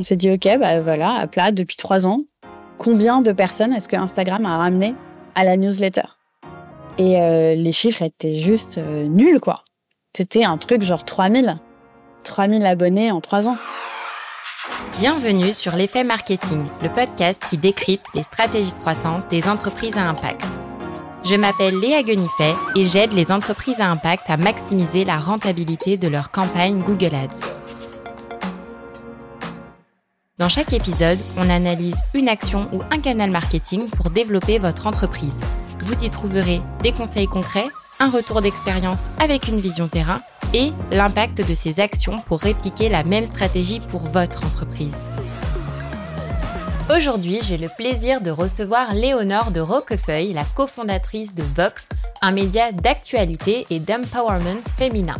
On s'est dit, OK, bah voilà, à plat, depuis trois ans, combien de personnes est-ce que Instagram a ramené à la newsletter? Et euh, les chiffres étaient juste euh, nuls, quoi. C'était un truc genre 3000. 3000 abonnés en trois ans. Bienvenue sur l'effet marketing, le podcast qui décrypte les stratégies de croissance des entreprises à impact. Je m'appelle Léa Guenifet et j'aide les entreprises à impact à maximiser la rentabilité de leur campagne Google Ads. Dans chaque épisode, on analyse une action ou un canal marketing pour développer votre entreprise. Vous y trouverez des conseils concrets, un retour d'expérience avec une vision terrain et l'impact de ces actions pour répliquer la même stratégie pour votre entreprise. Aujourd'hui, j'ai le plaisir de recevoir Léonore de Roquefeuille, la cofondatrice de Vox, un média d'actualité et d'empowerment féminin.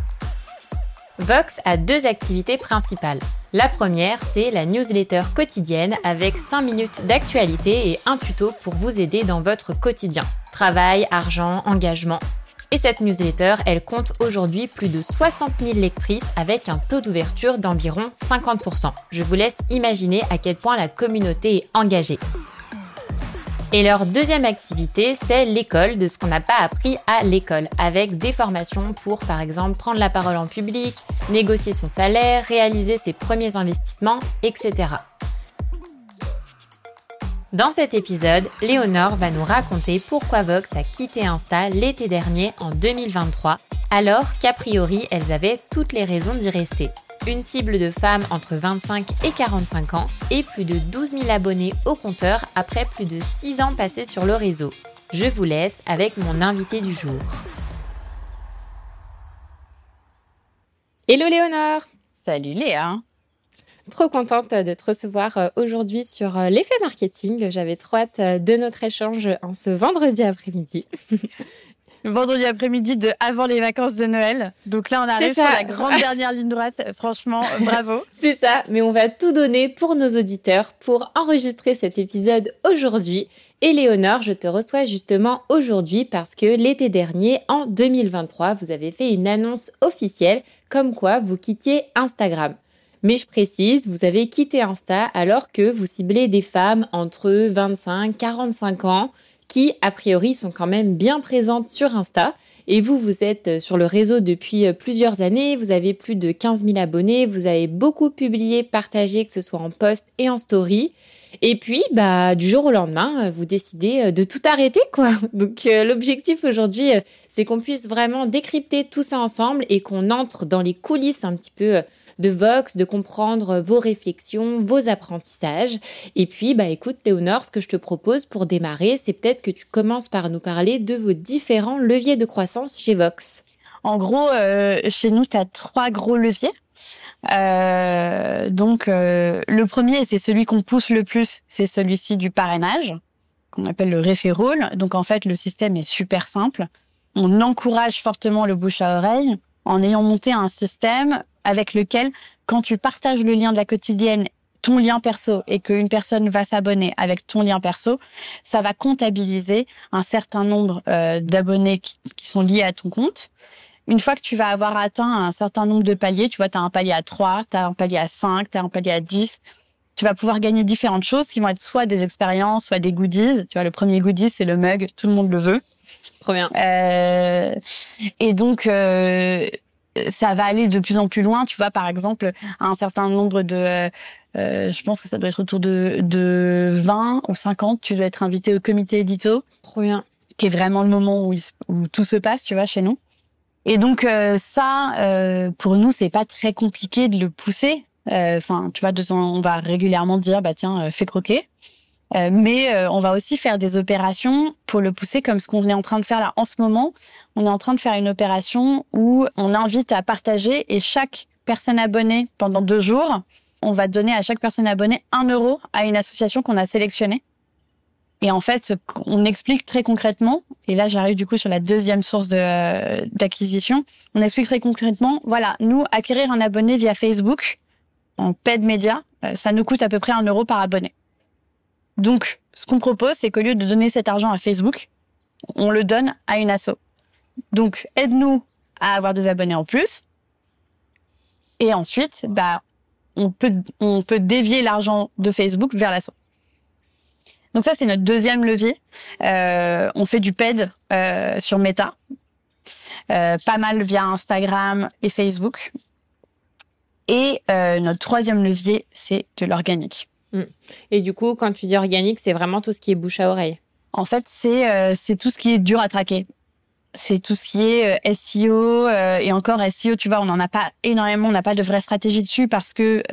Vox a deux activités principales. La première, c'est la newsletter quotidienne avec 5 minutes d'actualité et un tuto pour vous aider dans votre quotidien. Travail, argent, engagement. Et cette newsletter, elle compte aujourd'hui plus de 60 000 lectrices avec un taux d'ouverture d'environ 50%. Je vous laisse imaginer à quel point la communauté est engagée. Et leur deuxième activité, c'est l'école de ce qu'on n'a pas appris à l'école, avec des formations pour, par exemple, prendre la parole en public, négocier son salaire, réaliser ses premiers investissements, etc. Dans cet épisode, Léonore va nous raconter pourquoi Vox a quitté Insta l'été dernier en 2023, alors qu'a priori elles avaient toutes les raisons d'y rester une cible de femmes entre 25 et 45 ans et plus de 12 000 abonnés au compteur après plus de 6 ans passés sur le réseau. Je vous laisse avec mon invité du jour. Hello Léonore Salut Léa Trop contente de te recevoir euh, aujourd'hui sur euh, l'effet marketing. J'avais trop hâte euh, de notre échange en ce vendredi après-midi. vendredi après-midi de avant les vacances de Noël. Donc là, on arrive sur la grande dernière ligne droite. Franchement, bravo. C'est ça, mais on va tout donner pour nos auditeurs pour enregistrer cet épisode aujourd'hui. Et Léonore, je te reçois justement aujourd'hui parce que l'été dernier, en 2023, vous avez fait une annonce officielle comme quoi vous quittiez Instagram. Mais je précise, vous avez quitté Insta alors que vous ciblez des femmes entre 25 et 45 ans qui, a priori, sont quand même bien présentes sur Insta. Et vous, vous êtes euh, sur le réseau depuis euh, plusieurs années, vous avez plus de 15 000 abonnés, vous avez beaucoup publié, partagé, que ce soit en post et en story. Et puis, bah, du jour au lendemain, euh, vous décidez de tout arrêter, quoi. Donc, l'objectif aujourd'hui, c'est qu'on puisse vraiment décrypter tout ça ensemble et qu'on entre dans les coulisses un petit peu de Vox, de comprendre vos réflexions, vos apprentissages. Et puis, bah écoute, Léonore, ce que je te propose pour démarrer, c'est peut-être que tu commences par nous parler de vos différents leviers de croissance chez Vox. En gros, euh, chez nous, tu as trois gros leviers. Euh, donc, euh, le premier, c'est celui qu'on pousse le plus, c'est celui-ci du parrainage, qu'on appelle le référol. Donc, en fait, le système est super simple. On encourage fortement le bouche à oreille en ayant monté un système avec lequel, quand tu partages le lien de la quotidienne, ton lien perso, et qu'une personne va s'abonner avec ton lien perso, ça va comptabiliser un certain nombre euh, d'abonnés qui, sont liés à ton compte. Une fois que tu vas avoir atteint un certain nombre de paliers, tu vois, tu as un palier à 3, tu as un palier à 5, tu as un palier à 10, tu vas pouvoir gagner différentes choses qui vont être soit des expériences, soit des goodies. Tu vois, le premier goodie, c'est le mug, tout le monde le veut. Trop bien. Euh, et donc, euh, ça va aller de plus en plus loin. Tu vois, par exemple, un certain nombre de, euh, je pense que ça doit être autour de, de 20 ou 50, tu dois être invité au comité édito. Trop bien. Qui est vraiment le moment où, où tout se passe, tu vois, chez nous. Et donc euh, ça, euh, pour nous, c'est pas très compliqué de le pousser. Euh, enfin, tu vois, de temps, on va régulièrement dire, bah tiens, fais croquer. Euh, mais euh, on va aussi faire des opérations pour le pousser comme ce qu'on est en train de faire là en ce moment. On est en train de faire une opération où on invite à partager et chaque personne abonnée pendant deux jours, on va donner à chaque personne abonnée un euro à une association qu'on a sélectionnée. Et en fait, on explique très concrètement, et là j'arrive du coup sur la deuxième source d'acquisition, on explique très concrètement, voilà, nous, acquérir un abonné via Facebook, en paid média, euh, ça nous coûte à peu près un euro par abonné. Donc, ce qu'on propose, c'est qu'au lieu de donner cet argent à Facebook, on le donne à une asso. Donc, aide-nous à avoir des abonnés en plus. Et ensuite, bah, on peut dévier l'argent de Facebook vers l'asso. Donc ça c'est notre deuxième levier. Euh, on fait du paid euh, sur Meta, euh, pas mal via Instagram et Facebook. Et notre troisième levier c'est de l'organique. Mm. Et du coup, quand tu dis organique, c'est vraiment tout ce qui est bouche à oreille. En fait, c'est euh, c'est tout ce qui est dur à traquer. C'est tout ce qui est euh, SEO euh, et encore SEO, tu vois, on n'en a pas énormément, on n'a pas de vraie stratégie dessus parce que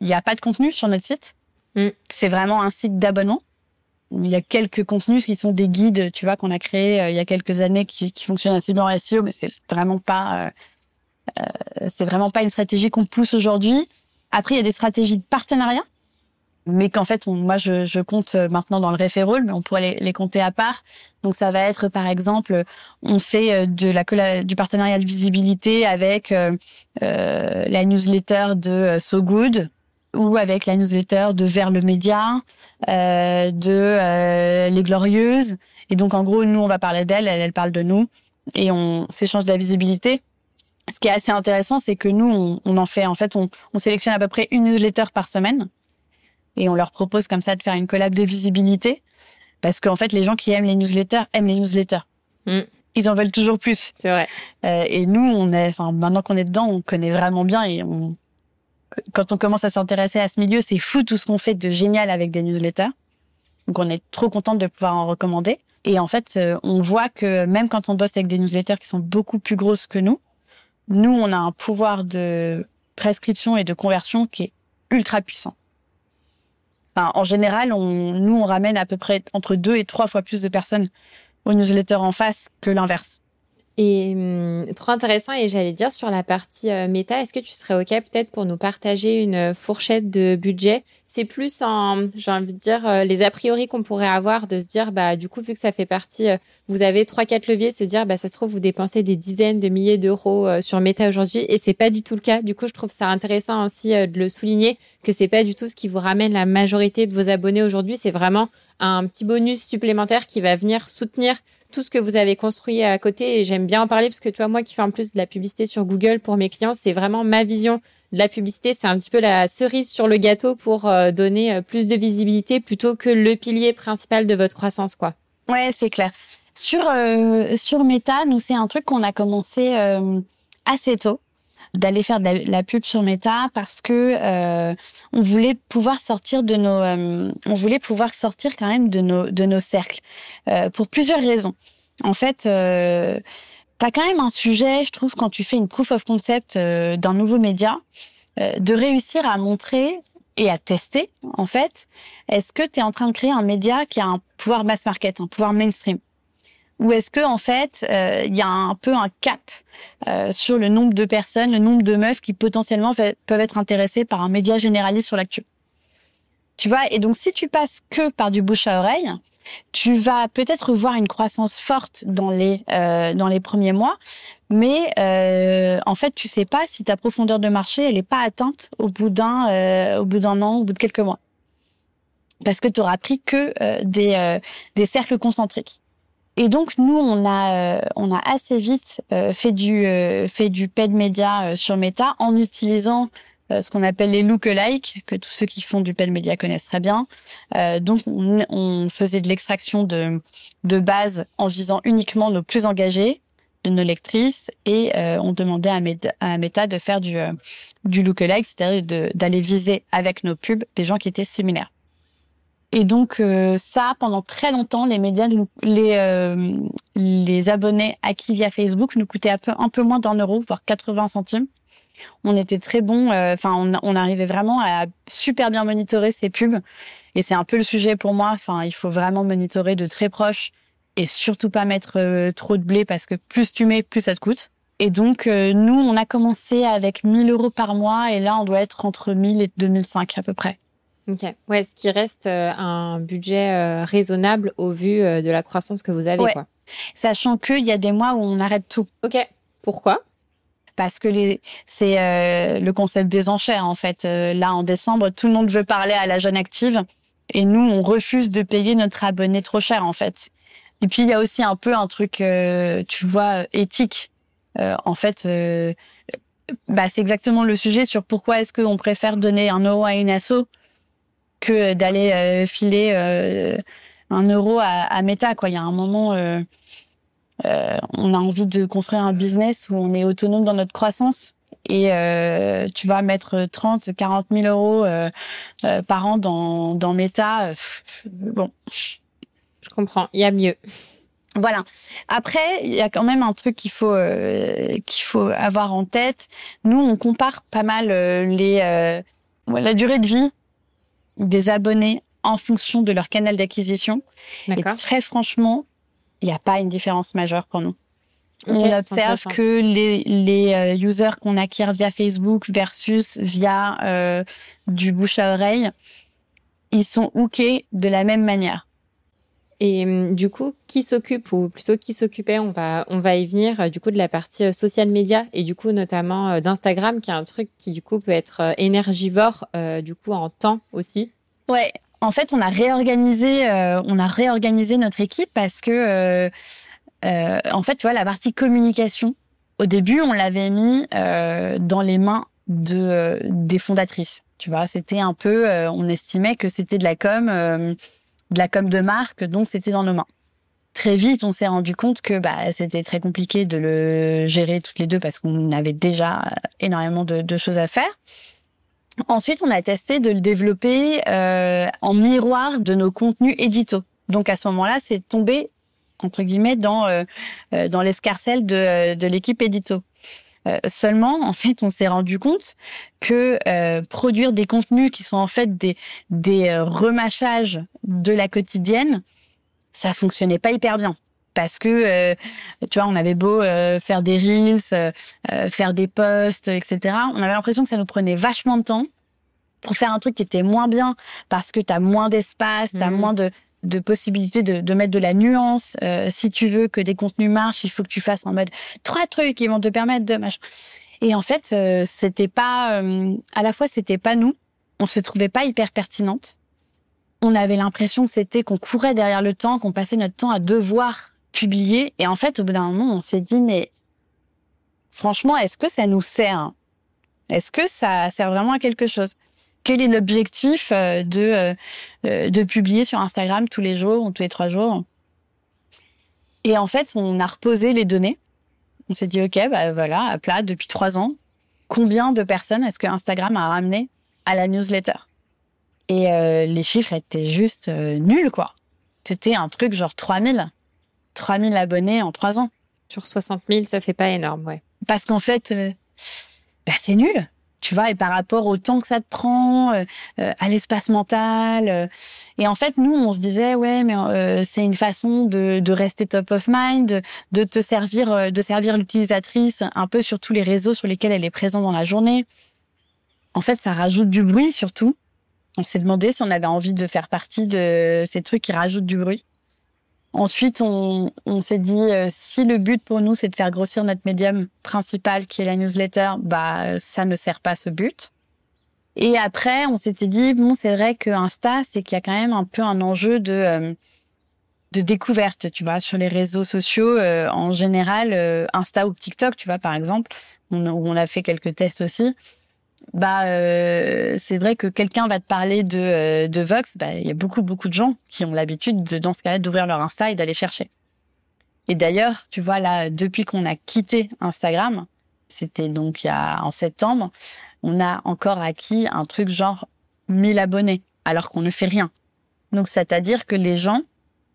il n'y a pas de contenu sur notre site. Mm. C'est vraiment un site d'abonnement. Il y a quelques contenus qui sont des guides, tu vois, qu'on a créés il y a quelques années qui, qui fonctionnent assez bien en SEO, mais c'est vraiment pas c'est vraiment pas une stratégie qu'on pousse aujourd'hui. Après, il y a des stratégies de partenariat mais qu'en fait, on, moi, je, je, compte euh, maintenant dans le referral, mais on pourrait les, les, compter à part. Donc, ça va être, par exemple, on fait euh, de la du partenariat de visibilité avec euh, euh la newsletter de So Good ou avec la newsletter de Vers le Média, euh, de Les Glorieuses. Et donc, en gros, nous, on va parler d'elle, elle, elle parle de nous, et on s'échange de la visibilité. Ce qui est assez intéressant, c'est que nous, on, on, en fait, en fait, on, on sélectionne à peu près une newsletter par semaine et on leur propose comme ça de faire une collab de visibilité parce qu'en fait les gens qui aiment les newsletters aiment les newsletters. Mm. Ils en veulent toujours plus. C'est vrai. Euh, et nous, on est, enfin maintenant qu'on est dedans, on connaît vraiment bien et on, quand on commence à s'intéresser à ce milieu, c'est fou tout ce qu'on fait de génial avec des newsletters. Donc on est trop contente de pouvoir en recommander. Et en fait, euh, on voit que même quand on bosse avec des newsletters qui sont beaucoup plus grosses que nous, nous, on a un pouvoir de prescription et de conversion qui est ultra puissant. En général, on, nous, on ramène à peu près entre deux et trois fois plus de personnes aux newsletters en face que l'inverse. Et hum, trop intéressant. Et j'allais dire sur la partie euh, méta, est-ce que tu serais OK peut-être pour nous partager une fourchette de budget C'est plus en, j'ai envie de dire, euh, les a priori qu'on pourrait avoir de se dire, bah du coup, vu que ça fait partie, euh, vous avez trois, quatre leviers, se dire, bah ça se trouve, vous dépensez des dizaines de milliers d'euros sur méta aujourd'hui. Et c'est pas du tout le cas. Du coup, je trouve ça intéressant aussi de le souligner que c'est pas du tout ce qui vous ramène la majorité de vos abonnés aujourd'hui. C'est vraiment un petit bonus supplémentaire qui va venir soutenir tout ce que vous avez construit à côté et j'aime bien en parler parce que tu vois moi qui fais en plus de la publicité sur Google pour mes clients, c'est vraiment ma vision la publicité, c'est un petit peu la cerise sur le gâteau pour euh, donner euh, plus de visibilité plutôt que le pilier principal de votre croissance quoi. Ouais, c'est clair. Sur euh, sur Meta, nous c'est un truc qu'on a commencé euh, assez tôt d'aller faire de la, pub sur Meta parce que euh, on voulait pouvoir sortir de nos euh, on voulait pouvoir sortir quand même de nos de nos cercles pour plusieurs raisons. En fait, euh, tu as quand même un sujet, je trouve, quand tu fais une proof of concept euh, d'un nouveau média, euh, de réussir à montrer et à tester, en fait, est-ce que tu es en train de créer un média qui a un pouvoir mass market, un pouvoir mainstream? Ou est-ce que en fait euh, il y a un peu un cap euh, sur le nombre de personnes, le nombre de meufs qui potentiellement peuvent être intéressées par un média généraliste sur l'actu? Tu vois, et donc si tu passes que par du bouche à oreille, tu vas peut-être voir une croissance forte dans les euh, dans les premiers mois, mais euh, en fait tu sais pas si ta profondeur de marché elle est pas atteinte au bout d'un euh, au bout d'un an, au bout de quelques mois, parce que tu auras pris que euh, des euh, des cercles concentriques. Et donc nous on a euh, on a assez vite euh, fait du euh, fait du paid media euh, sur Meta en utilisant ce qu'on appelle les lookalike que tous ceux qui font du paid media connaissent très bien. Euh, donc on, on, faisait de l'extraction de de base en visant uniquement nos plus engagés de nos lectrices et on demandait à Meta, à Meta de faire du du lookalike, c'est-à-dire d'aller viser avec nos pubs des gens qui étaient similaires. Et donc euh, ça, pendant très longtemps, les médias, euh, les abonnés acquis via Facebook nous coûtaient un peu un peu moins d'un euro, voire 80 centimes. On était très bon. Euh, enfin, on, on, arrivait vraiment à super bien monitorer ces pubs. Et c'est un peu le sujet pour moi. Enfin, il faut vraiment monitorer de très proche et surtout pas mettre euh, trop de blé parce que plus tu mets, plus ça te coûte. Et donc, euh, nous, on a commencé avec 1000 euros par mois et là, on doit être entre 1000 et 2005 à peu près. Ok. Ouais, ce qui reste euh, un budget euh, raisonnable au vu de la croissance que vous avez, ouais. quoi. Sachant qu'il y a des mois où on arrête tout. Ok. Pourquoi? Parce que c'est euh, le concept des enchères, en fait. Euh, là, en décembre, tout le monde veut parler à la jeune active. Et nous, on refuse de payer notre abonné trop cher, en fait. Et puis, il y a aussi un peu un truc, tu vois, éthique. en fait, bah, c'est exactement le sujet sur pourquoi est-ce qu'on préfère donner un euro à une asso que d'aller filer un euro à, à Meta. Quoi. Il y a un moment, euh, on a envie de construire un business où on est autonome dans notre croissance et euh, tu vas mettre 30, 40 000 euros euh, par an dans, dans Meta. bon. Je comprends. Il y a mieux. Voilà. Après, il y a quand même un truc qu'il faut qu'il faut avoir en tête. Nous, on compare pas mal les la durée de vie des abonnés en fonction de leur canal d'acquisition. Et très franchement, il n'y a pas une différence majeure pour nous. on observe que les, les euh, users qu'on acquiert via Facebook versus via euh, du bouche à oreille, ils sont hookés de la même manière. Et hum, du coup, qui s'occupe ou plutôt qui s'occupait, on va on va y venir euh, du coup de la partie social media et du coup notamment d'Instagram qui est un truc qui du coup peut être énergivore du coup en temps aussi. Ouais, en fait, on a réorganisé, euh, on a réorganisé notre équipe parce que, euh, euh, en fait, tu vois, la partie communication, au début, on l'avait mis dans les mains de des fondatrices. Tu vois, c'était un peu, on estimait que c'était de la com, de la com de marque, donc c'était dans nos mains. Très vite, on s'est rendu compte que bah, c'était très compliqué de le gérer toutes les deux parce qu'on avait déjà énormément de, de choses à faire. Ensuite, on a testé de le développer euh, en miroir de nos contenus édito. Donc à ce moment-là, c'est tombé entre guillemets dans euh, euh dans l'escarcelle de, de l'équipe édito. Euh, seulement, en fait, on s'est rendu compte que euh, produire des contenus qui sont en fait des des remâchages de la quotidienne, ça fonctionnait pas hyper bien parce que euh, tu vois on avait beau euh, faire des reels euh, faire des posts etc on avait l'impression que ça nous prenait vachement de temps pour faire un truc qui était moins bien parce que tu as moins d'espace tu as mmh. moins de de possibilités de, de mettre de la nuance. Si tu veux que des contenus marchent il faut que tu fasses en mode trois trucs qui vont te permettre de machin. Et en fait c'était pas à la fois c'était pas nous. On se trouvait pas hyper pertinente on avait l'impression que c'était qu'on courait derrière le temps qu'on passait notre temps à devoir Et en fait, au bout d'un moment, on s'est dit, mais franchement, est-ce que ça nous sert? Est-ce que ça sert vraiment à quelque chose? Quel est l'objectif euh, de euh, euh, de publier sur Instagram tous les jours ou tous les trois jours? Et en fait, on a reposé les données. On s'est dit, ok, bah voilà, à plat depuis trois ans, combien de personnes est-ce que Instagram a ramené à la newsletter? Et les chiffres étaient juste nuls, quoi. C'était un truc genre 3000. 3000 abonnés en trois ans. Sur 60 000, ça fait pas énorme, ouais. Parce qu'en fait, euh, bah, c'est nul. Tu vois, et par rapport au temps que ça te prend, euh, euh, à l'espace mental. et en fait, nous, on se disait, ouais, mais c'est une façon de, de, rester top of mind, de, te servir, de servir l'utilisatrice un peu sur tous les réseaux sur lesquels elle est présente dans la journée. En fait, ça rajoute du bruit surtout. On s'est demandé si on avait envie de faire partie de ces trucs qui rajoutent du bruit. Ensuite, on, s'est dit, euh, si le but pour nous, c'est de faire grossir notre médium principal, qui est la newsletter, bah, ça ne sert pas ce but. Et après, on s'était dit, bon, c'est vrai que Insta, c'est qu'il y a quand même un peu un enjeu de, euh, de découverte, tu vois, sur les réseaux sociaux, euh, en général, Insta ou TikTok, tu vois, par exemple, on, on a fait quelques tests aussi bah euh, c'est vrai que quelqu'un va te parler de, euh, de Vox, bah il y a beaucoup beaucoup de gens qui ont l'habitude de dans ce cas-là d'ouvrir leur Insta et d'aller chercher. Et d'ailleurs, tu vois là depuis qu'on a quitté Instagram, c'était donc il y a en septembre, on a encore acquis un truc genre 1000 abonnés alors qu'on ne fait rien. Donc c'est-à-dire que les gens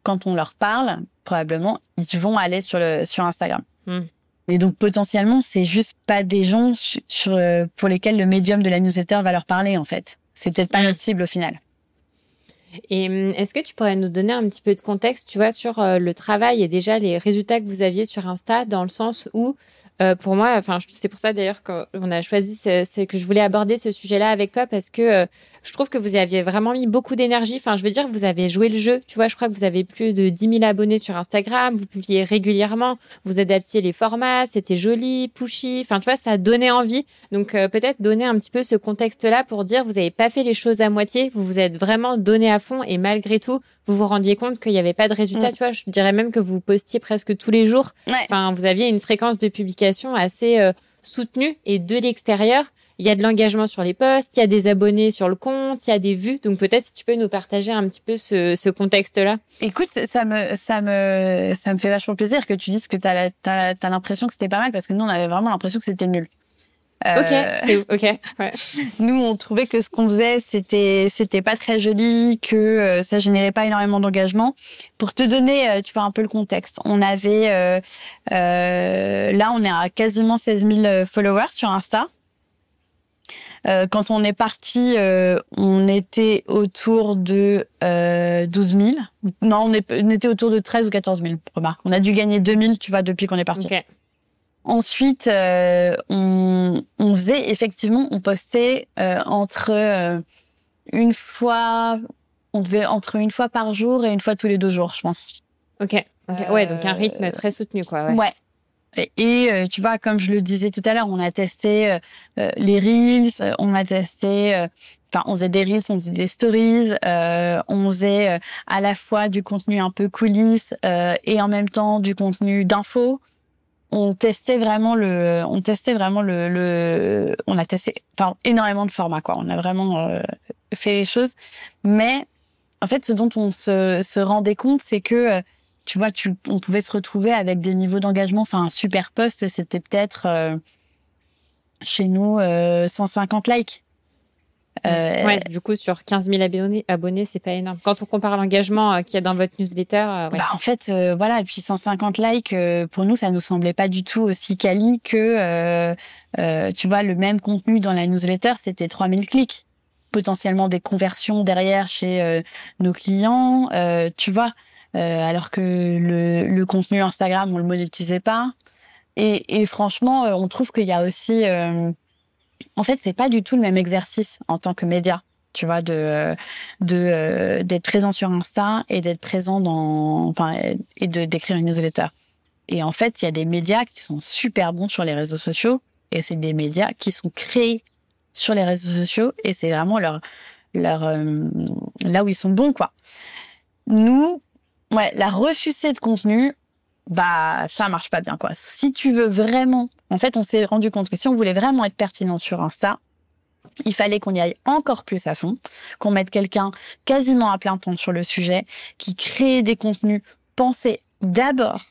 quand on leur parle, probablement ils vont aller sur le sur Instagram. Hmm. Et donc potentiellement, c'est juste pas des gens sur, euh, pour lesquels le médium de la newsletter va leur parler en fait. C'est peut-être pas la cible au final. Et hum, est-ce que tu pourrais nous donner un petit peu de contexte, tu vois, sur euh, le travail et déjà les résultats que vous aviez sur Insta, dans le sens où euh, pour moi, enfin, c'est pour ça d'ailleurs qu'on a choisi, c'est que je voulais aborder ce sujet-là avec toi parce que euh, je trouve que vous aviez vraiment mis beaucoup d'énergie. Enfin, je veux dire, vous avez joué le jeu. Tu vois, je crois que vous avez plus de 10 000 abonnés sur Instagram. Vous publiez régulièrement. Vous adaptiez les formats. C'était joli, pushy. Enfin, tu vois, ça donnait envie. Donc, peut-être donner un petit peu ce contexte-là pour dire, vous n'avez pas fait les choses à moitié. Vous vous êtes vraiment donné à fond et malgré tout, vous vous rendiez compte qu'il n'y avait pas de résultat. Mm. Tu vois, je dirais même que vous postiez presque tous les jours. Enfin, vous aviez une fréquence de publication assez euh, soutenu et de l'extérieur, il y a de l'engagement sur les posts, il y a des abonnés sur le compte, il y a des vues. Donc peut-être si tu peux nous partager un petit peu ce, ce contexte-là. Écoute, ça me, ça me, ça me fait vachement plaisir que tu dises que tu as, as, l'impression que c'était pas mal parce que nous, on avait vraiment l'impression que c'était nul. Euh, ok, c'est ok. Ouais. Nous, on trouvait que ce qu'on faisait, c'était c'était pas très joli, que euh, ça générait pas énormément d'engagement. Pour te donner, euh, tu vois un peu le contexte, on avait là, on est à quasiment 16 000 followers sur Insta. quand on est parti, on était autour de 12 000. Non, on, on, était autour de 13 ou 14 000. Remarque, on a dû gagner 2 000, tu vois, depuis qu'on est parti. Okay. Ensuite, euh, on, on, faisait effectivement, on postait euh, entre euh, une fois, on devait entre une fois par jour et une fois tous les deux jours, je pense. Ok. okay. Ouais, donc un rythme très soutenu, quoi. Ouais. ouais. Et, tu vois, comme je le disais tout à l'heure, on a testé les reels, on a testé, enfin, on faisait des reels, on faisait des stories, on faisait à la fois du contenu un peu coulisses et en même temps du contenu d'infos on testait vraiment le, on testait vraiment le, le on a testé, enfin énormément de formats quoi. On a vraiment euh, fait les choses, mais en fait, ce dont on se, se rendait compte, c'est que euh, tu vois, tu, on pouvait se retrouver avec des niveaux d'engagement. Enfin, un super post, c'était peut-être euh, chez nous 150 likes. Euh, ouais, du coup, sur 15 000 abonnés, abonnés c'est pas énorme. Quand on compare l'engagement euh, qu'il y a dans votre newsletter. Euh, ouais. bah, en fait, voilà, et puis 150 likes, pour nous, ça nous semblait pas du tout aussi quali que, tu vois, le même contenu dans la newsletter, c'était 3000 clics. Potentiellement des conversions derrière chez nos clients, tu vois. alors que le, le, contenu Instagram, on le monétisait pas. Et, et franchement, on trouve qu'il y a aussi en fait, c'est pas du tout le même exercice en tant que média tu vois de euh, d'être présent sur Insta et d'être présent dans enfin et de d'écrire une newsletter. Et en fait, il y a des médias qui sont super bons sur les réseaux sociaux et c'est des médias qui sont créés sur les réseaux sociaux et c'est vraiment leur leur euh, là où ils sont bons quoi. Nous, ouais, la ressucée de contenu, bah ça marche pas bien quoi. Si tu veux vraiment, en fait, on s'est rendu compte que si on voulait vraiment être pertinent sur Insta, il fallait qu'on y aille encore plus à fond, qu'on mette quelqu'un quasiment à plein temps sur le sujet, qui crée des contenus pensés d'abord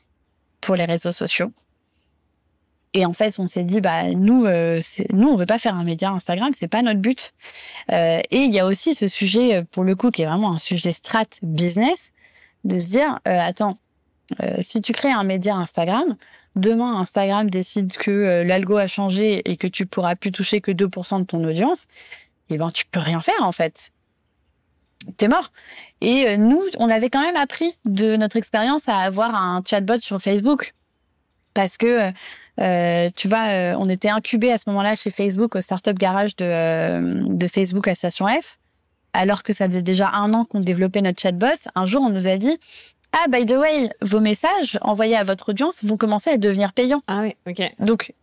pour les réseaux sociaux. Et en fait, on s'est dit, bah nous, euh, nous, on veut pas faire un média Instagram, c'est pas notre but. Euh, et il y a aussi ce sujet, euh, pour le coup, qui est vraiment un sujet strat business, de se dire, euh, attends, euh, si tu crées un média Instagram, demain Instagram décide que euh, l'algo a changé et que tu pourras plus toucher que 2% de ton audience, eh ben tu peux rien faire en fait. T'es mort. Et euh, nous, on avait quand même appris de notre expérience à avoir un chatbot sur Facebook parce que tu vois, on était incubé à ce moment-là chez Facebook au startup garage de, de Facebook à Station F alors que ça faisait déjà un an qu'on développait notre chatbot, un jour on nous a dit ah, by the way, vos messages envoyés à votre audience vont commencer à devenir payants. Ah oui, ok. Donc,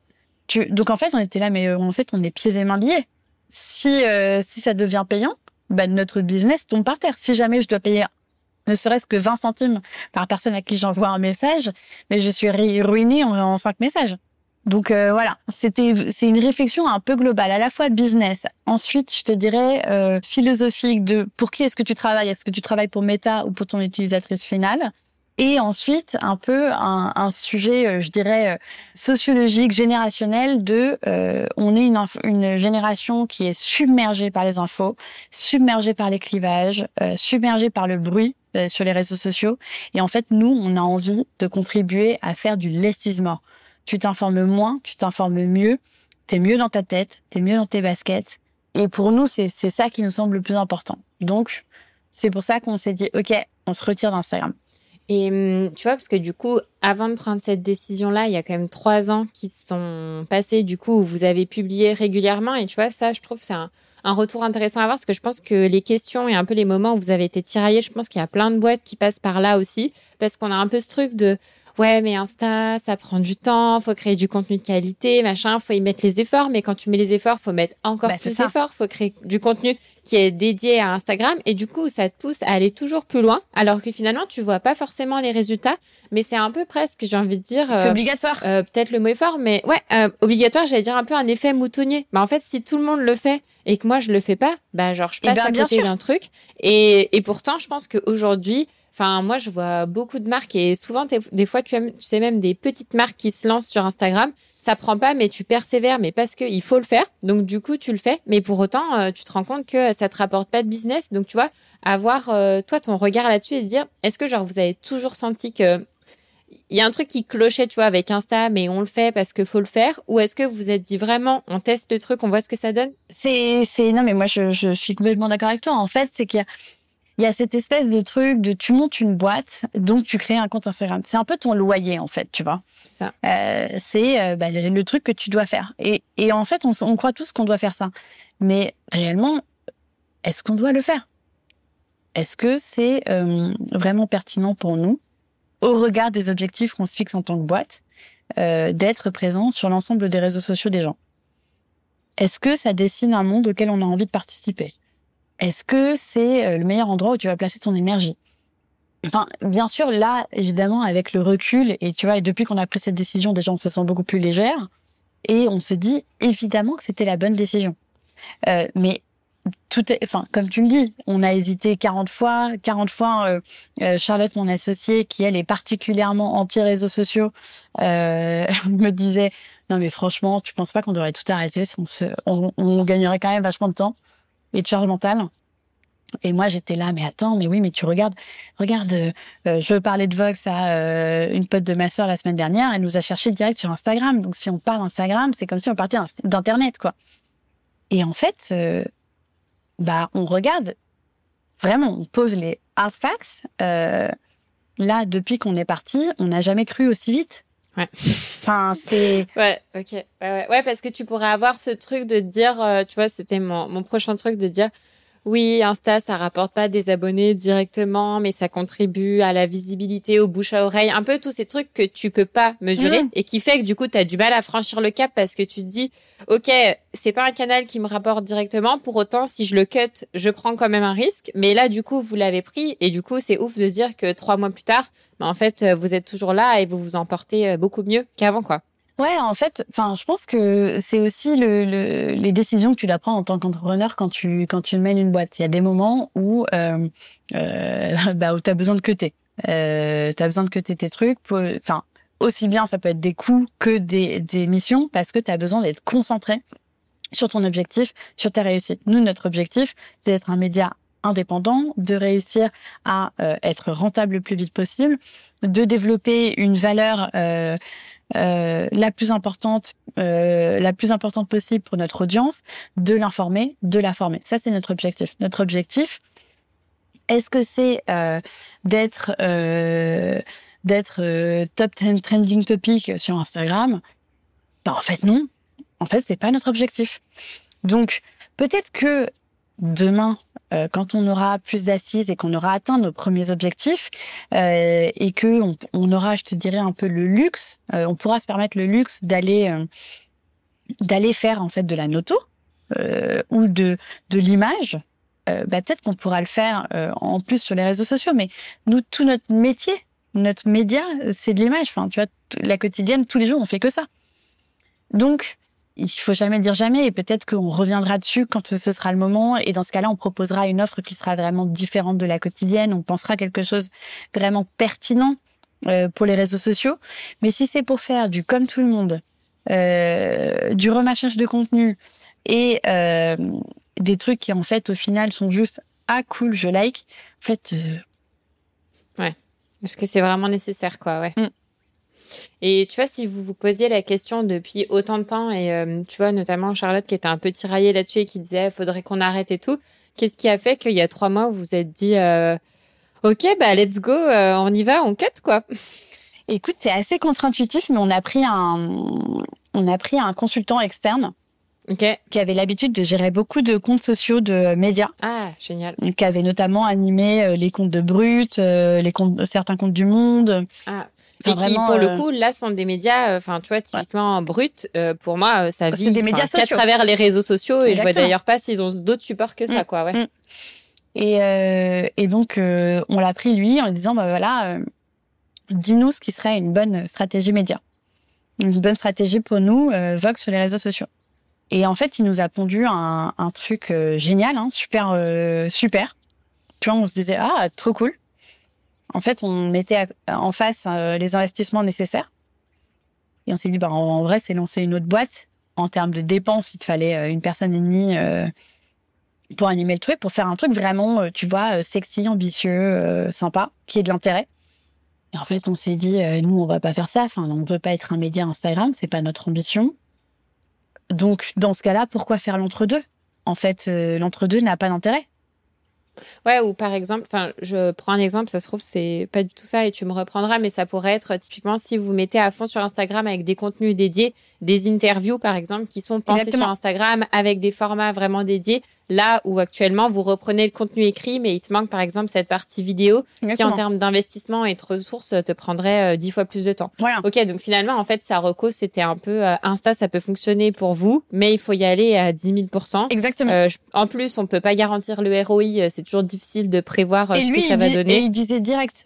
tu, donc en fait, on était là, mais euh, en fait, on est pieds et mains liés. Si, euh, si ça devient payant, bah, notre business tombe par terre. Si jamais je dois payer ne serait-ce que 20 centimes par personne à qui j'envoie un message, mais je suis ruinée en, en 5 messages. Donc euh, voilà, c'était c'est une réflexion un peu globale, à la fois business. Ensuite, je te dirais euh, philosophique de pour qui est-ce que tu travailles? Est-ce que tu travailles pour Meta ou pour ton utilisatrice finale? Et ensuite, un peu un, un sujet, euh, je dirais sociologique, générationnel de on est une, une génération qui est submergée par les infos, submergée par les clivages, submergée par le bruit sur les réseaux sociaux. Et en fait, nous, on a envie de contribuer à faire du less tu t'informes moins, tu t'informes mieux, t'es mieux dans ta tête, t'es mieux dans tes baskets. Et pour nous, c'est ça qui nous semble le plus important. Donc, c'est pour ça qu'on s'est dit, OK, on se retire d'Instagram. Et hum, tu vois, parce que du coup, avant de prendre cette décision-là, il y a quand même trois ans qui sont passés, du coup, où vous avez publié régulièrement. Et tu vois, ça, je trouve, c'est un, un retour intéressant à voir parce que je pense que les questions et un peu les moments où vous avez été tiraillés, je pense qu'il y a plein de boîtes qui passent par là aussi parce qu'on a un peu ce truc de ouais, mais Insta, ça prend du temps, faut créer du contenu de qualité, machin, faut y mettre les efforts, mais quand tu mets les efforts, faut mettre encore bah, plus d'efforts, faut créer du contenu qui est dédié à Instagram et du coup, ça te pousse à aller toujours plus loin alors que finalement, tu vois pas forcément les résultats, mais c'est un peu presque, j'ai envie de dire c'est euh, obligatoire. Euh, peut-être le mot effort, mais ouais, euh, obligatoire, j'allais dire un peu un effet moutonnier. Mais en fait, si tout le monde le fait et que moi je le fais pas, bah genre je eh passe ben, à côté d'un truc et et pourtant, je pense qu'aujourd'hui Enfin, moi, je vois beaucoup de marques et souvent, des fois, tu, sais même des petites marques qui se lancent sur Instagram. Ça prend pas, mais tu persévères, mais parce qu'il faut le faire. Donc, du coup, tu le fais. Mais pour autant, euh, tu te rends compte que ça te rapporte pas de business. Donc, tu vois, avoir, euh, toi, ton regard là-dessus et se dire, est-ce que, genre, vous avez toujours senti que il y a un truc qui clochait, tu vois, avec Insta, mais on le fait parce qu'il faut le faire? Ou est-ce que vous vous êtes dit vraiment, on teste le truc, on voit ce que ça donne? C'est, c'est, non, mais moi, je, je suis complètement d'accord avec toi. En fait, c'est qu'il y a, il y a cette espèce de truc de tu montes une boîte, donc tu crées un compte Instagram. C'est un peu ton loyer en fait, tu vois. Ça. Euh, c'est euh, bah, le, truc que tu dois faire. Et, et en fait, on, on croit tous qu'on doit faire ça. Mais réellement, est-ce qu'on doit le faire? Est-ce que c'est euh, vraiment pertinent pour nous, au regard des objectifs qu'on se fixe en tant que boîte, euh, d'être présent sur l'ensemble des réseaux sociaux des gens? Est-ce que ça dessine un monde auquel on a envie de participer? Est-ce que c'est euh, le meilleur endroit où tu vas placer ton énergie? Enfin, bien sûr, là, évidemment, avec le recul, et tu vois, et depuis qu'on a pris cette décision, déjà, on se sent beaucoup plus légère, et on se dit, évidemment, que c'était la bonne décision. Euh, mais tout est, enfin, comme tu me dis, on a hésité 40 fois, 40 fois, euh, euh, Charlotte, mon associée, qui elle est particulièrement anti-réseaux sociaux, euh, me disait, non mais franchement, tu penses pas qu'on devrait tout arrêter, on, se, on, on gagnerait quand même vachement de temps? Et de charge mentale. Et moi, j'étais là, mais attends, mais oui, mais tu regardes, regarde, euh, euh, je parlais de Vox à euh, une pote de ma sœur la semaine dernière, elle nous a cherché direct sur Instagram. Donc, si on parle Instagram, c'est comme si on partait d'Internet, quoi. Et en fait, bah, on regarde, vraiment, on pose les hard facts. là, depuis qu'on est parti, on n'a jamais cru aussi vite. Ouais. Enfin, c'est. Ouais, ok. Ouais, ouais. ouais, parce que tu pourrais avoir ce truc de dire, euh, tu vois, c'était mon, mon prochain truc de dire, oui, Insta, ça rapporte pas des abonnés directement, mais ça contribue à la visibilité, au bouche à oreille, un peu tous ces trucs que tu peux pas mesurer mm. et qui fait que du coup, tu as du mal à franchir le cap parce que tu te dis, OK, c'est pas un canal qui me rapporte directement, pour autant, si je le cut, je prends quand même un risque, mais là, du coup, vous l'avez pris et du coup, c'est ouf de se dire que trois mois plus tard, bah, en fait, vous êtes toujours là et vous vous en portez euh, beaucoup mieux qu'avant, quoi. Ouais, en fait, enfin, je pense que c'est aussi le, le, les décisions que tu dois prendre en tant qu'entrepreneur quand tu quand tu mènes une boîte. Il y a des moments où euh, euh, bah, où t'as besoin de cuter. Euh, t'as besoin de cuter tes trucs. Enfin, aussi bien ça peut être des coûts que des des missions parce que t'as besoin d'être concentré sur ton objectif, sur ta réussite. Nous, notre objectif, c'est d'être un média indépendant, de réussir à euh, être rentable le plus vite possible, de développer une valeur euh, euh, la plus importante, euh, la plus importante possible pour notre audience, de l'informer, de la former. Ça, c'est notre objectif. Notre objectif, est-ce que c'est euh, d'être euh, d'être euh, top 10 trending topic sur Instagram? Ben, En fait, non. En fait, c'est pas notre objectif. Donc, peut-être que demain, euh, quand on aura plus d'assises et qu'on aura atteint nos premiers objectifs euh, et que on, aura, je te dirais, un peu le luxe, euh, on pourra se permettre le luxe d'aller d'aller faire en fait de la noto ou de de l'image. bah, peut-être qu'on pourra le faire en plus sur les réseaux sociaux, mais nous, tout notre métier, notre média, c'est de l'image. Enfin, tu vois, la quotidienne, tous les jours, on fait que ça. Donc, il faut jamais dire jamais et peut-être qu'on reviendra dessus quand ce sera le moment. Et dans ce cas-là on proposera une offre qui sera vraiment différente de la quotidienne. On pensera quelque chose vraiment pertinent euh, pour les réseaux sociaux. Mais si c'est pour faire du comme tout le monde euh, du remachage de contenu et euh, des trucs qui en fait au final sont juste ah cool je like en fait euh, ouais. Est-ce que c'est vraiment nécessaire quoi ouais. Mm. Et tu vois, si vous vous posiez la question depuis autant de temps, et euh, tu vois, notamment Charlotte qui était un peu tiraillée là-dessus et qui disait, faudrait qu'on arrête et tout, qu'est-ce qui a fait qu'il y a trois mois, vous vous êtes dit, euh, ok, bah let's go, euh, on y va, on cut quoi Écoute, c'est assez contre-intuitif, mais on a pris un, on a pris un consultant externe. Qui avait l'habitude de gérer beaucoup de comptes sociaux de médias. Ah, génial. Qui avait notamment animé les comptes de Brut, les comptes, certains comptes du Monde. Ah, et qui, pour le coup, là, sont des médias, enfin, tu vois, typiquement bruts. pour moi, ça vit des médias qu'à travers les réseaux sociaux. Et je vois d'ailleurs pas s'ils ont d'autres supports que ça, mm. quoi. Ouais. Mm. Et, et donc, on l'a pris lui en lui disant, bah voilà, dis-nous ce qui serait une bonne stratégie média une bonne stratégie pour nous, euh, Vogue sur les réseaux sociaux. Et en fait, il nous a pondu un, un truc euh, génial, hein, super, euh, super. Tu vois, on se disait ah trop cool. En fait, on mettait en face euh, les investissements nécessaires. Et on s'est dit bah en, vrai, c'est lancer une autre boîte. En termes de dépenses, il te fallait une personne et demie pour animer le truc, pour faire un truc vraiment, tu vois, sexy, ambitieux, sympa, qui ait de l'intérêt en fait, on s'est dit, euh, nous, on va pas faire ça. Enfin, on veut pas être un média Instagram, c'est pas notre ambition. Donc, dans ce cas-là, pourquoi faire l'entre-deux? En fait, euh, l'entre-deux n'a pas d'intérêt. Ouais, ou par exemple, enfin, je prends un exemple, ça se trouve, c'est pas du tout ça et tu me reprendras, mais ça pourrait être typiquement si vous mettez à fond sur Instagram avec des contenus dédiés, des interviews par exemple, qui sont pensées sur Instagram avec des formats vraiment dédiés, là où actuellement vous reprenez le contenu écrit, mais il te manque par exemple cette partie vidéo qui en termes d'investissement et de ressources te prendrait euh, dix fois plus de temps. Voilà. Ok, donc finalement en fait sa reco c'était un peu euh, Insta ça peut fonctionner pour vous, mais il faut y aller à 10 000% Exactement. Euh, en plus on peut pas garantir le ROI, c'est toujours difficile de prévoir ce que ça va donner. Et il disait direct,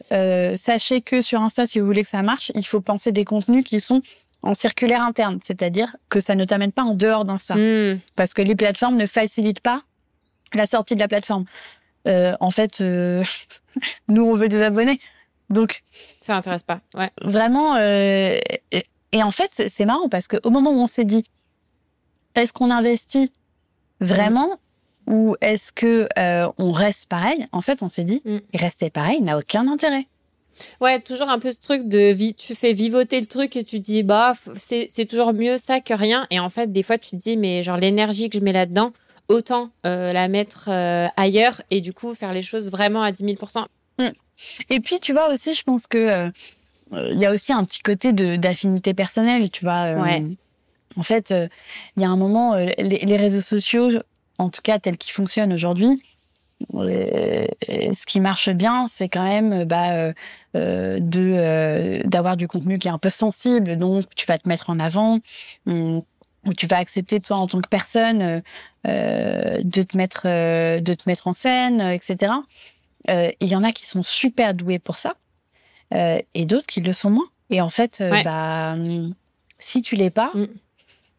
sachez que sur Insta si vous voulez que ça marche, il faut penser des contenus qui sont en circulaire interne, c'est-à-dire que ça ne t'amène pas en dehors d'Insta. Hmm. Parce que les plateformes ne facilitent pas la sortie de la plateforme. Euh, en fait, euh, nous, on veut des abonnés. Donc. Ça n'intéresse pas. Ouais. Vraiment. Euh, et, en fait, c'est marrant parce qu'au moment où on s'est dit, est-ce qu'on investit vraiment ou est-ce que on reste pareil En fait, on s'est dit, mm. rester pareil n'a aucun intérêt. Ouais, toujours un peu ce truc de vie, tu fais vivoter le truc et tu dis bah c'est toujours mieux ça que rien et en fait des fois tu te dis mais genre l'énergie que je mets là-dedans autant euh, la mettre euh, ailleurs et du coup faire les choses vraiment à 10 000 mm. Et puis tu vois aussi, je pense que euh, il y a aussi un petit côté d'affinité personnelle, tu vois. ouais. En fait, il y a un moment, les, les, réseaux sociaux, en tout cas tels qu'ils fonctionnent aujourd'hui, ce qui marche bien, c'est quand même bah, de d'avoir du contenu qui est un peu sensible, donc tu vas te mettre en avant où tu vas accepter toi en tant que personne euh, euh de te mettre euh, de te mettre en scène, euh, etc. Il y en a qui sont super doués pour ça et d'autres qui le sont moins. Et en fait, bah si tu l'es pas, mm.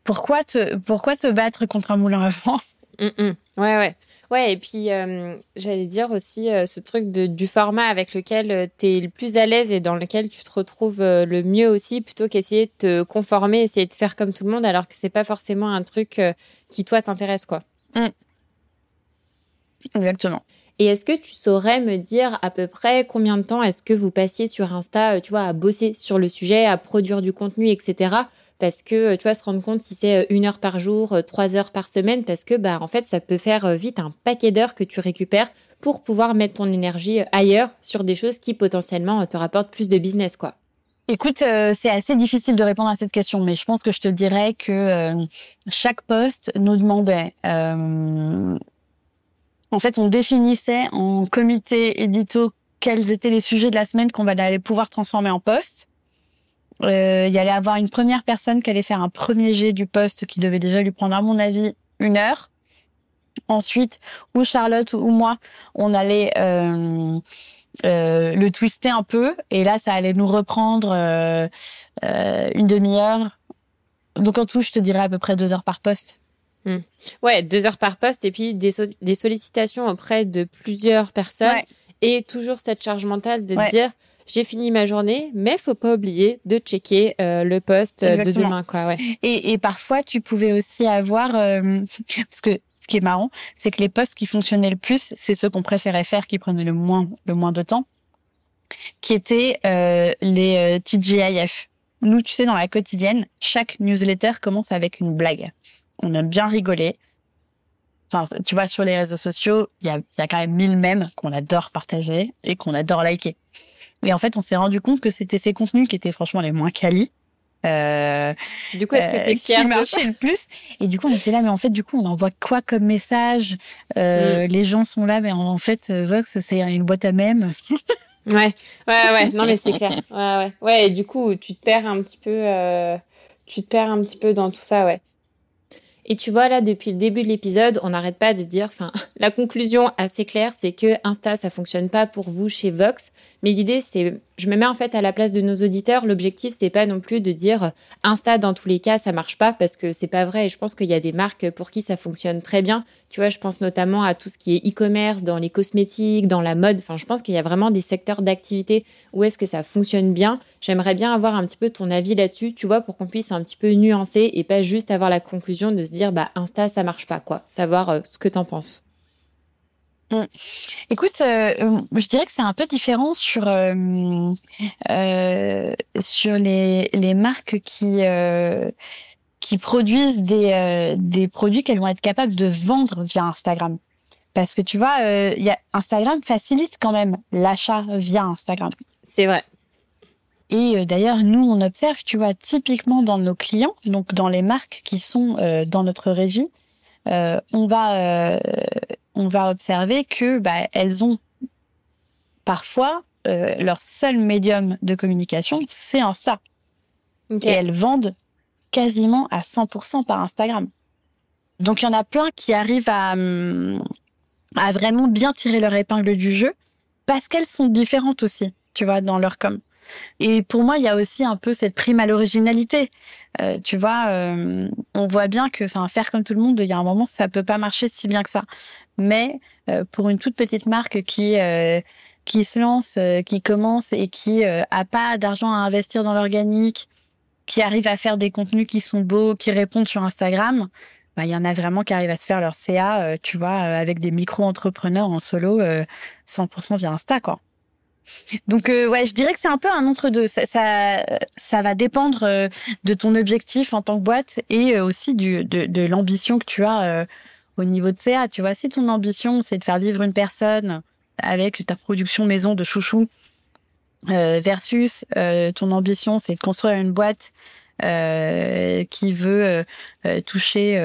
pourquoi te pourquoi te battre contre un moulin à vent? Mm, mm. Ouais ouais. Ouais, et puis euh, j'allais dire aussi euh, ce truc de, du format avec lequel euh, tu es le plus à l'aise et dans lequel tu te retrouves le mieux aussi, plutôt qu'essayer de te conformer, essayer de faire comme tout le monde, alors que c'est pas forcément un truc qui toi t'intéresse, quoi. Mmh. Exactement. Et est-ce que tu saurais me dire à peu près combien de temps est-ce que vous passiez sur Insta, tu vois, à bosser sur le sujet, à produire du contenu, etc parce que euh, tu vois se rendre compte si c'est euh, une heure par jour, euh, trois heures par semaine, parce que bah en fait ça peut faire vite un paquet d'heures que tu récupères pour pouvoir mettre ton énergie ailleurs sur des choses qui potentiellement te rapportent plus de business quoi. Écoute, c'est assez difficile de répondre à cette question, mais je pense que je te dirais que chaque poste nous demandait. en fait, on définissait en comité édito quels étaient les sujets de la semaine qu'on va pouvoir transformer en poste. Euh, il y allait avoir une première personne qui allait faire un premier jet du poste qui devait déjà lui prendre, à mon avis, une heure. Ensuite, ou Charlotte ou moi, on allait euh, euh, le twister un peu, et là, ça allait nous reprendre euh, euh, une demi-heure. Donc en tout, je te dirais à peu près deux heures par poste. Hmm. Ouais, deux heures par poste, et puis des, des sollicitations auprès de plusieurs personnes, et toujours cette charge mentale de dire j'ai fini ma journée, mais faut pas oublier de checker euh, le poste de demain, quoi. Ouais. Et, et, parfois, tu pouvais aussi avoir, euh, parce que ce qui est marrant, c'est que les postes qui fonctionnaient le plus, c'est ceux qu'on préférait faire, qui prenaient le moins, le moins de temps, qui étaient euh, les euh, TGIF. Nous, tu sais, dans la quotidienne, chaque newsletter commence avec une blague. On aime bien rigoler. Enfin, tu vois, sur les réseaux sociaux, il y a, y a quand même mille mèmes qu'on adore partager et qu'on adore liker. Et en fait, on s'est rendu compte que c'était ces contenus qui étaient franchement les moins quali. Euh, du coup, est-ce que tu es fier de ça le plus Et du coup, on était là, mais en fait, du coup, on envoie quoi comme message? Euh, mm. Les gens sont là, mais en, fait, Vox, c'est une boîte à mèmes. Ouais, ouais, ouais. Non, mais c'est clair. Ouais, ouais. Ouais, et du coup, tu te perds un petit peu, euh, tu te perds un petit peu dans tout ça, ouais. Et tu vois, là, depuis le début de l'épisode, on n'arrête pas de dire, enfin, la conclusion assez claire, c'est que Insta, ça fonctionne pas pour vous chez Vox. Mais l'idée, c'est, je me mets en fait à la place de nos auditeurs. L'objectif, c'est pas non plus de dire Insta, dans tous les cas, ça marche pas parce que c'est pas vrai. Et je pense qu'il y a des marques pour qui ça fonctionne très bien. Tu vois, je pense notamment à tout ce qui est e-commerce, dans les cosmétiques, dans la mode. Enfin, je pense qu'il y a vraiment des secteurs d'activité où est-ce que ça fonctionne bien. J'aimerais bien avoir un petit peu ton avis là-dessus, tu vois, pour qu'on puisse un petit peu nuancer et pas juste avoir la conclusion de se dire, bah, Insta, ça marche pas, quoi. Savoir euh, ce que t'en penses. Mm. Écoute, euh, euh, je dirais que c'est un peu différent sur euh, sur les, les marques qui qui produisent des des produits qu'elles vont être capables de vendre via Instagram. Parce que tu vois, y a Instagram facilite quand même l'achat via Instagram. C'est vrai. Et d'ailleurs, nous, on observe, tu vois, typiquement dans nos clients, donc dans les marques qui sont dans notre régie, on va on va observer que bah, elles ont parfois euh, leur seul médium de communication, c'est Insta. Et elles vendent quasiment à 100% par Instagram. Donc il y en a plein qui arrivent à, à vraiment bien tirer leur épingle du jeu parce qu'elles sont différentes aussi, tu vois, dans leur com. Et pour moi, il y a aussi un peu cette prime à l'originalité. Euh, tu vois, euh, on voit bien que, enfin, faire comme tout le monde, il y a un moment, ça peut pas marcher si bien que ça. Mais euh, pour une toute petite marque qui qui se lance, qui commence et qui a pas d'argent à investir dans l'organique, qui arrive à faire des contenus qui sont beaux, qui répondent sur Instagram, bah, il y en a vraiment qui arrivent à se faire leur CA, tu vois, avec des micro-entrepreneurs en solo, 100% via Insta, quoi. Donc euh, ouais, je dirais que c'est un peu un entre-deux. Ça, ça, va dépendre euh, de ton objectif en tant que boîte et euh, aussi du, de, de l'ambition que tu as au niveau de CA. Tu vois, si ton ambition c'est de faire vivre une personne avec ta production maison de chouchou versus ton ambition c'est de construire une boîte qui veut toucher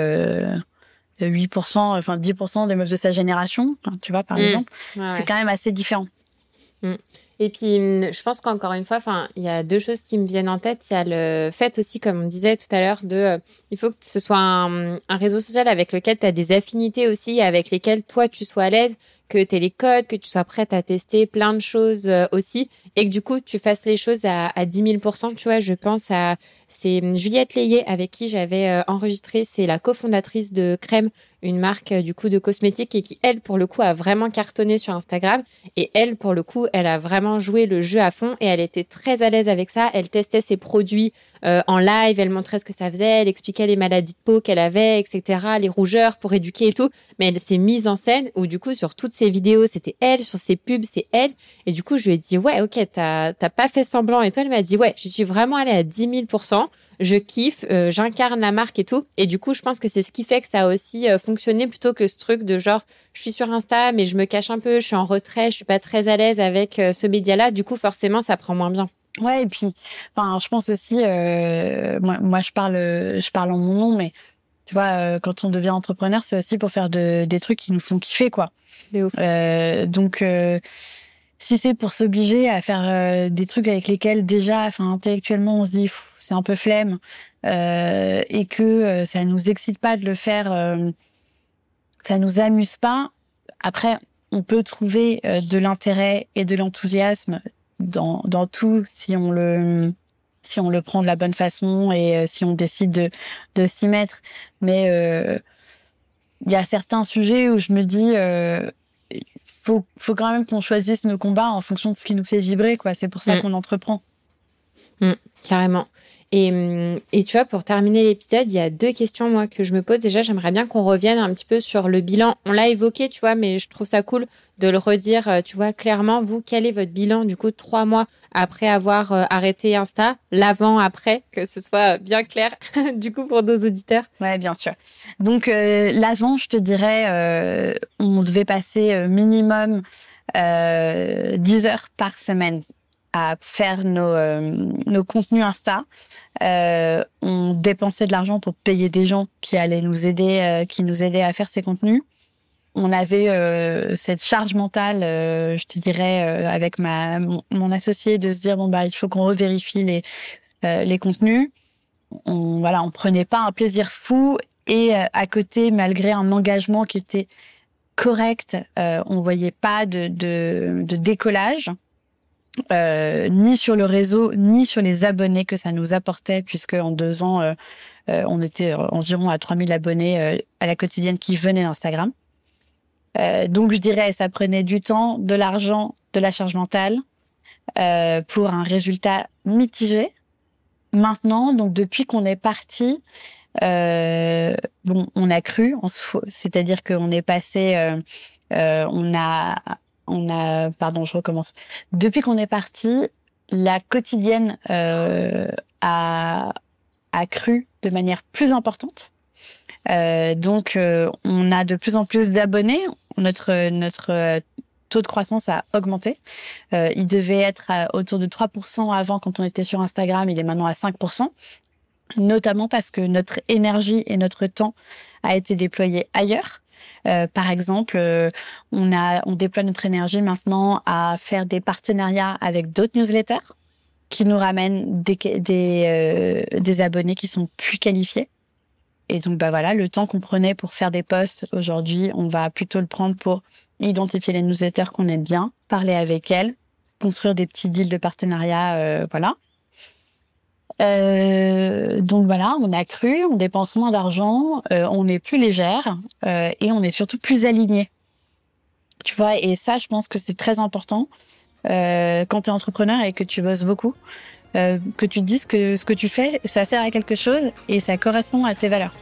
8%, enfin 10% des meufs de sa génération, tu vois, par mmh. exemple, c'est quand même assez différent. Mm. Et puis, mm, je pense qu'encore une fois, enfin, il y a deux choses qui me viennent en tête. Il y a le fait aussi, comme on disait tout à l'heure, de, euh, il faut que ce soit un, un réseau social avec lequel tu as des affinités aussi, avec lesquelles toi tu sois à l'aise que tu aies les codes, que tu sois prête à tester plein de choses euh, aussi et que du coup tu fasses les choses à, à 10 000 Tu vois, je pense à c'est Juliette Layet avec qui j'avais euh, enregistré, c'est la cofondatrice de Crème, une marque euh, du coup de cosmétiques et qui elle pour le coup a vraiment cartonné sur Instagram et elle pour le coup elle a vraiment joué le jeu à fond et elle était très à l'aise avec ça. Elle testait ses produits en live, elle montrait ce que ça faisait, elle expliquait les maladies de peau qu'elle avait, etc., les rougeurs pour éduquer et tout. Mais elle s'est mise en scène où du coup sur toutes ses vidéos, c'était elle, sur ses pubs, c'est elle. Et du coup, je lui ai dit, ouais, ok, t'as pas fait semblant. Et toi, elle m'a dit, ouais, je suis vraiment allée à 10 000% je kiffe, euh, j'incarne la marque et tout. Et du coup, je pense que c'est ce qui fait que ça a aussi euh, fonctionné plutôt que ce truc de genre, je suis sur Insta, mais je me cache un peu, je suis en retrait, je suis pas très à l'aise avec euh, ce média-là. Du coup, forcément, ça prend moins bien. Ouais, et puis, enfin, je pense aussi, moi, moi, je parle, je parle en mon nom, mais tu vois, euh, quand on devient entrepreneur, c'est aussi pour faire de, des trucs qui nous font kiffer, quoi. Euh, donc, euh, si c'est pour s'obliger à faire euh, des trucs avec lesquels déjà, enfin, intellectuellement, on se dit, c'est un peu flemme, et que ça nous excite pas de le faire, ça nous amuse pas. Après, on peut trouver de l'intérêt et de l'enthousiasme dans, dans tout si on le si on le prend de la bonne façon et euh, si on décide de, de s'y mettre. Mais euh, il y a certains sujets où je me dis, euh, faut, faut quand même qu'on choisisse nos combats en fonction de ce qui nous fait vibrer, quoi. C'est pour ça mm. qu'on entreprend. Mm, carrément. Et, et, tu vois, pour terminer l'épisode, il y a deux questions, moi, que je me pose. Déjà, j'aimerais bien qu'on revienne un petit peu sur le bilan. On l'a évoqué, tu vois, mais je trouve ça cool de le redire, euh, tu vois, clairement. Vous, quel est votre bilan, du coup, trois mois après avoir euh, arrêté Insta, l'avant, après, que ce soit bien clair, du coup, pour nos auditeurs Ouais, bien sûr. Donc, euh, l'avant, je te dirais, on devait passer minimum 10 heures par semaine à faire nos, euh, nos contenus Insta. Euh, on dépensait de l'argent pour payer des gens qui allaient nous aider, euh, qui nous aidaient à faire ces contenus. on avait euh, cette charge mentale, euh, je te dirais, avec ma mon, associé, de se dire bon bah il faut qu'on revérifie les les contenus. On voilà, on prenait pas un plaisir fou et à côté, malgré un engagement qui était correct, on voyait pas de de, de décollage. Euh, ni sur le réseau, ni sur les abonnés que ça nous apportait, puisque en deux ans, euh, euh, on était environ à 3000 abonnés à la quotidienne qui venaient d'Instagram. donc je dirais, ça prenait du temps, de l'argent, de la charge mentale pour un résultat mitigé. Maintenant, donc depuis qu'on est parti, bon, on a cru, c'est-à-dire qu'on est passé, on a on a, pardon, je recommence. Depuis qu'on est parti, la quotidienne euh, a, a cru de manière plus importante. Euh, donc, euh, on a de plus en plus d'abonnés. Notre notre taux de croissance a augmenté. il devait être autour de 3% avant quand on était sur Instagram. Il est maintenant à 5%. Notamment parce que notre énergie et notre temps a été déployé ailleurs. Euh, par exemple, euh, on a, on déploie notre énergie maintenant à faire des partenariats avec d'autres newsletters qui nous ramènent des, des, euh, des abonnés qui sont plus qualifiés. Et donc, bah voilà, le temps qu'on prenait pour faire des posts aujourd'hui, on va plutôt le prendre pour identifier les newsletters qu'on aime bien, parler avec elles, construire des petits deals de partenariat, voilà. Euh, donc voilà, on a cru, on dépense moins d'argent, euh, on est plus légère euh, et on est surtout plus aligné. Tu vois, et ça, je pense que c'est très important quand tu es entrepreneur et que tu bosses beaucoup, que tu te dises que ce que tu fais, ça sert à quelque chose et ça correspond à tes valeurs.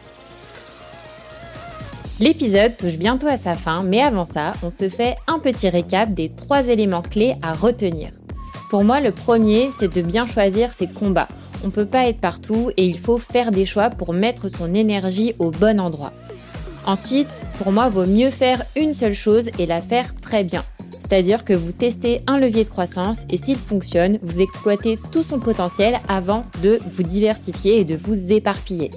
L'épisode touche bientôt à sa fin, mais avant ça, on se fait un petit récap des trois éléments clés à retenir. Pour moi, le premier, c'est de bien choisir ses combats on peut pas être partout et il faut faire des choix pour mettre son énergie au bon endroit. Ensuite, pour moi, vaut mieux faire une seule chose et la faire très bien. C'est-à-dire que vous testez un levier de croissance et s'il fonctionne, vous exploitez tout son potentiel avant de vous diversifier et de vous éparpiller.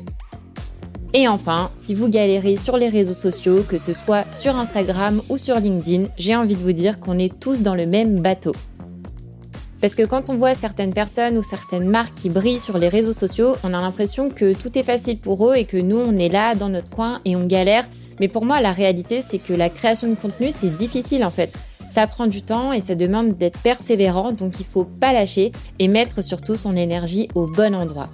Et enfin, si vous galérez sur les réseaux sociaux, que ce soit sur Instagram ou sur LinkedIn, j'ai envie de vous dire qu'on est tous dans le même bateau. Parce que quand on voit certaines personnes ou certaines marques qui brillent sur les réseaux sociaux, on a l'impression que tout est facile pour eux et que nous, on est là dans notre coin et on galère. Mais pour moi, la réalité, c'est que la création de contenu, c'est difficile en fait. Ça prend du temps et ça demande d'être persévérant, donc il faut pas lâcher et mettre surtout son énergie au bon endroit.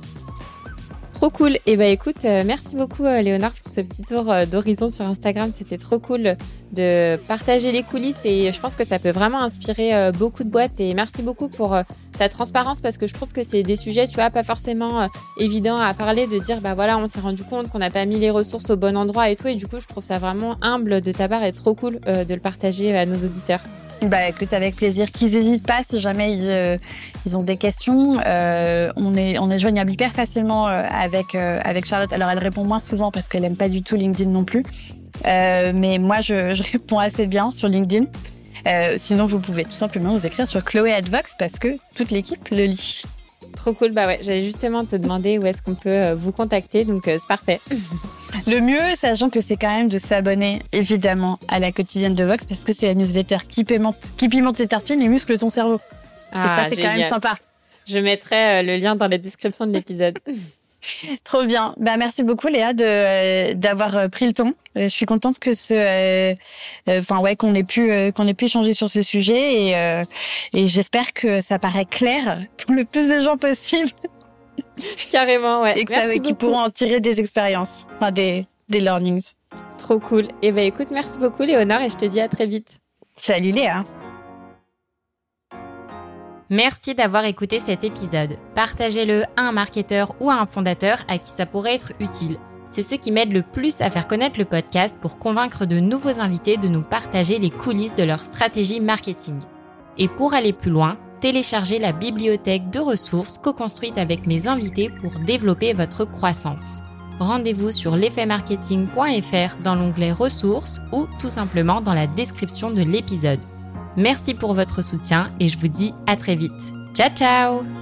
Trop cool. Et eh ben écoute, euh, merci beaucoup euh, Léonard pour ce petit tour euh, d'horizon sur Instagram. C'était trop cool de partager les coulisses et je pense que ça peut vraiment inspirer beaucoup de boîtes. Et merci beaucoup pour ta transparence parce que je trouve que c'est des sujets, tu vois, pas forcément évidents à parler, de dire bah voilà, on s'est rendu compte qu'on n'a pas mis les ressources au bon endroit et tout. Et du coup, je trouve ça vraiment humble de ta part et trop cool de le partager à nos auditeurs. Bah écoute, avec plaisir. Qu'ils n'hésitent pas si jamais ils, euh, ont des questions. Euh, on est on est joignable hyper facilement euh, avec avec Charlotte. Alors elle répond moins souvent parce qu'elle aime pas du tout LinkedIn non plus. mais moi je, je, réponds assez bien sur LinkedIn. sinon vous pouvez tout simplement vous écrire sur Chloé Advox parce que toute l'équipe le lit. Trop cool. Bah ouais, j'allais justement te demander où est-ce qu'on peut euh, vous contacter, donc euh, c'est parfait. Le mieux, sachant que c'est quand même de s'abonner évidemment à la quotidienne de Vox parce que c'est la newsletter qui pimente, qui pimente tes tartines et muscle ton cerveau. Ah, et ça, c'est quand même sympa. Je mettrai euh, le lien dans la description de l'épisode. Trop bien. Bah, merci beaucoup Léa de d'avoir euh, pris le temps. Euh, je suis contente que ce, euh, enfin ouais, qu'on ait pu qu'on ait pu échanger sur ce sujet et et j'espère que ça paraît clair pour le plus de gens possible. Carrément, ouais. Et qu'ils pourront en tirer des expériences, enfin des des learnings. Trop cool. Et eh ben écoute, merci beaucoup Léonard et je te dis à très vite. Salut Léa. Merci d'avoir écouté cet épisode. Partagez-le à un marketeur ou à un fondateur à qui ça pourrait être utile. C'est ce qui m'aide le plus à faire connaître le podcast pour convaincre de nouveaux invités de nous partager les coulisses de leur stratégie marketing. Et pour aller plus loin, téléchargez la bibliothèque de ressources co-construite avec mes invités pour développer votre croissance. Rendez-vous sur l'effetmarketing.fr dans l'onglet ressources ou tout simplement dans la description de l'épisode. Merci pour votre soutien et je vous dis à très vite. Ciao ciao